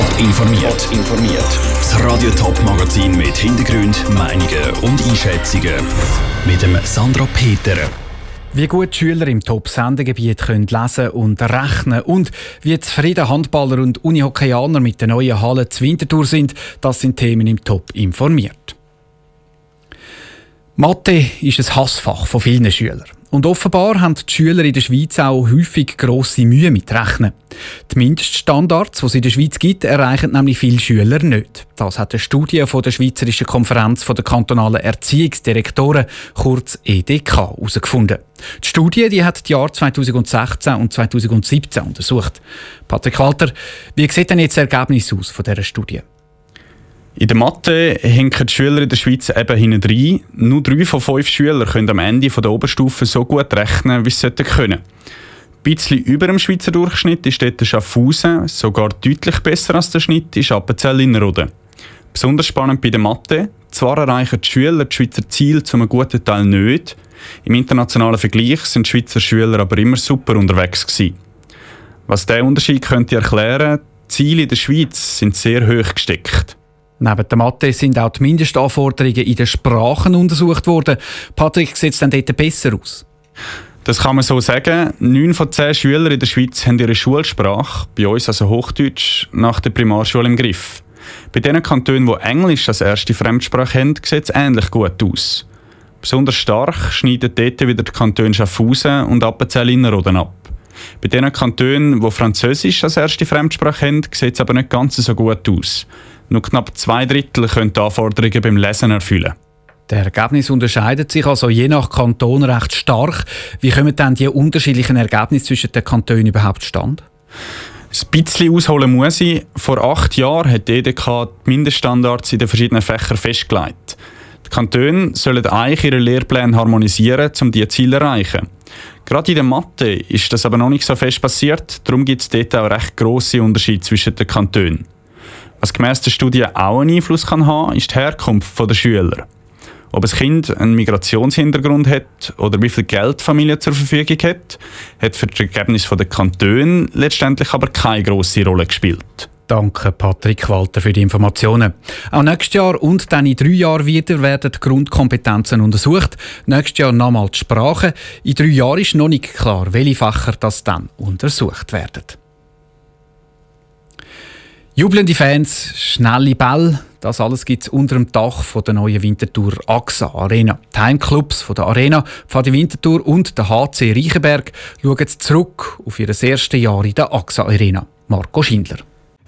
Top informiert. informiert. Das Radio Top Magazin mit Hintergrund, Meinungen und Einschätzungen mit dem Sandra Peter. Wie gut Schüler im Top-Sendegebiet können lesen und rechnen und wie zufrieden Handballer und Unihockeyaner mit der neuen Halle zu Winterthur sind, das sind Themen im Top informiert. Mathe ist ein Hassfach von vielen Schülern. Und offenbar haben die Schüler in der Schweiz auch häufig grosse Mühe mit Rechnen. Die Mindeststandards, die es in der Schweiz gibt, erreichen nämlich viele Schüler nicht. Das hat eine Studie von der Schweizerischen Konferenz der kantonalen Erziehungsdirektoren, kurz EDK, herausgefunden. Die Studie die hat die Jahre 2016 und 2017 untersucht. Patrick Walter, wie sieht denn jetzt das Ergebnis aus von dieser Studie? In der Mathe hinken die Schüler in der Schweiz eben hinten rein. Nur drei von fünf Schülern können am Ende der Oberstufe so gut rechnen, wie sie sollten können. Ein bisschen über dem Schweizer Durchschnitt ist dort Schaffhausen, sogar deutlich besser als der Schnitt ist Appenzell-Innerrhoden. Besonders spannend bei der Mathe, zwar erreichen die Schüler die Schweizer Ziel zum guten Teil nicht, im internationalen Vergleich sind die Schweizer Schüler aber immer super unterwegs gewesen. Was diesen Unterschied könnte erklären, die Ziele in der Schweiz sind sehr hoch gesteckt. Neben der Mathe sind auch die Mindestanforderungen in den Sprachen untersucht worden. Patrick, sieht es denn dort besser aus? Das kann man so sagen. Neun von zehn Schülern in der Schweiz haben ihre Schulsprache, bei uns also Hochdeutsch, nach der Primarschule im Griff. Bei den Kantonen, die Englisch als erste Fremdsprache haben, sieht es ähnlich gut aus. Besonders stark schneiden dort wieder die Kantone Schaffhausen und Appenzell-Innerrhoden ab. Bei den Kantonen, die Französisch als erste Fremdsprache haben, sieht es aber nicht ganz so gut aus. Nur knapp zwei Drittel können die Anforderungen beim Lesen erfüllen. Der Ergebnis unterscheidet sich also je nach Kanton recht stark. Wie kommen dann die unterschiedlichen Ergebnisse zwischen den Kantonen überhaupt stand? Ein bisschen ausholen muss ich. Vor acht Jahren hat die EDK die Mindeststandards in den verschiedenen Fächern festgelegt. Die Kantone sollen eigentlich ihre Lehrpläne harmonisieren, um diese Ziele zu erreichen. Gerade in der Mathe ist das aber noch nicht so fest passiert, darum gibt es dort auch recht grosse Unterschiede zwischen den Kantonen. Was gemäss der Studie auch einen Einfluss kann haben, ist die Herkunft der Schüler. Ob ein Kind einen Migrationshintergrund hat oder wie viel Geld die Familie zur Verfügung hat, hat für das Ergebnis der Kantone letztendlich aber keine grosse Rolle gespielt. Danke, Patrick Walter, für die Informationen. Auch nächstes Jahr und dann in drei Jahren wieder werden die Grundkompetenzen untersucht. Nächstes Jahr nochmal die Sprache. In drei Jahren ist noch nicht klar, welche Fächer das dann untersucht werden. Jubelnde Fans, schnelle Bälle, das alles gibt es unter dem Dach von der neuen Winterthur AXA Arena. Die Heimclubs von der Arena, Pfadi Winterthur und der HC Reichenberg schauen zurück auf ihr erstes Jahr in der AXA Arena. Marco Schindler.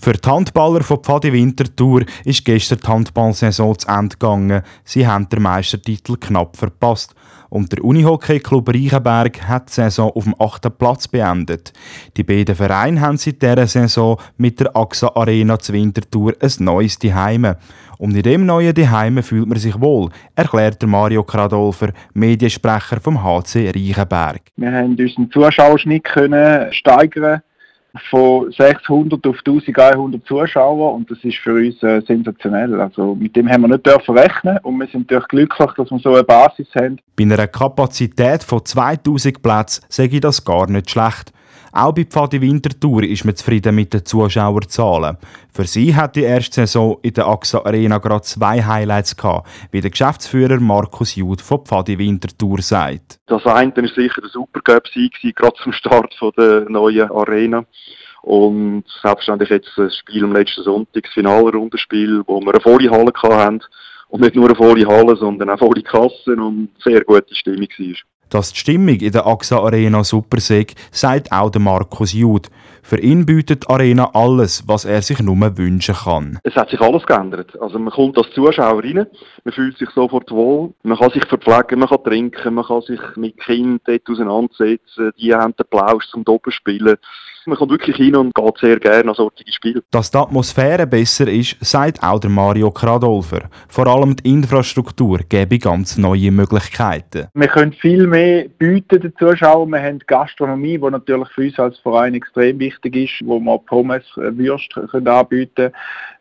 Für die Handballer von Pfadi Winterthur ist gestern die Handballsaison zu Ende gegangen. Sie haben den Meistertitel knapp verpasst. Und der Unihockey-Club Reichenberg hat die Saison auf dem achten Platz beendet. Die beiden Vereine haben seit dieser Saison mit der AXA Arena zu Winterthur ein neues Zuhause. Und in dem neuen Zuhause fühlt man sich wohl, erklärt Mario Kradolfer, Mediensprecher vom HC Reichenberg. Wir haben unseren Zuschauerschnitt steigern von 600 auf 1100 Zuschauer und das ist für uns äh, sensationell. Also mit dem haben wir nicht dürfen rechnen und wir sind natürlich glücklich, dass wir so eine Basis haben. Bei einer Kapazität von 2000 Plätzen sage ich das gar nicht schlecht. Auch bei Pfadi Winterthur ist man zufrieden mit den Zuschauerzahlen. Für sie hat die erste Saison in der AXA Arena gerade zwei Highlights gehabt, wie der Geschäftsführer Markus Jud von Pfadi Winterthur sagt. Das eine war sicher der Supercup-Sieg, gerade zum Start der neuen Arena. Und selbstverständlich jetzt das Spiel am letzten Sonntag, das Finalrundenspiel, wo wir eine volle Halle hatten. Und nicht nur eine volle Halle, sondern auch volle Kassen und sehr gute Stimmung war. Dass die Stimmung in der AXA Arena super sei, sagt auch der Markus Jud. Für ihn bietet Arena alles, was er sich nur wünschen kann. Es hat sich alles geändert. Also man kommt als Zuschauer rein, man fühlt sich sofort wohl, man kann sich verpflegen, man kann trinken, man kann sich mit Kindern dort auseinandersetzen, die haben den Plausch zum Doppelspielen. Man kommt wirklich hin und geht sehr gerne an solche Spiele. Dass die Atmosphäre besser ist, sagt auch der Mario Kradolfer. Vor allem die Infrastruktur gebe ganz neue Möglichkeiten. Wir können viel mehr bieten den Zuschauern. Wir haben Gastronomie, die natürlich für uns als Verein extrem wichtig ist, wo wir Pommes, äh, Würst können anbieten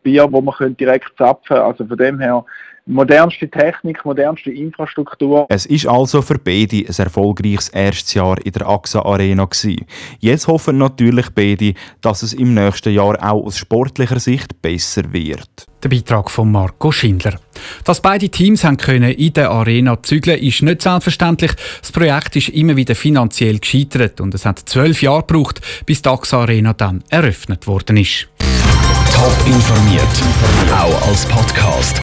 Bier, wo man direkt zapfen können. Also von dem her modernste Technik, modernste Infrastruktur. Es ist also für beide ein erfolgreiches erstes Jahr in der AXA Arena gewesen. Jetzt hoffen natürlich beide, dass es im nächsten Jahr auch aus sportlicher Sicht besser wird. Der Beitrag von Marco Schindler. Dass beide Teams haben können in der Arena zügeln, ist nicht selbstverständlich. Das Projekt ist immer wieder finanziell gescheitert und es hat zwölf Jahre gebraucht, bis die AXA Arena dann eröffnet worden ist. Top informiert, auch als Podcast.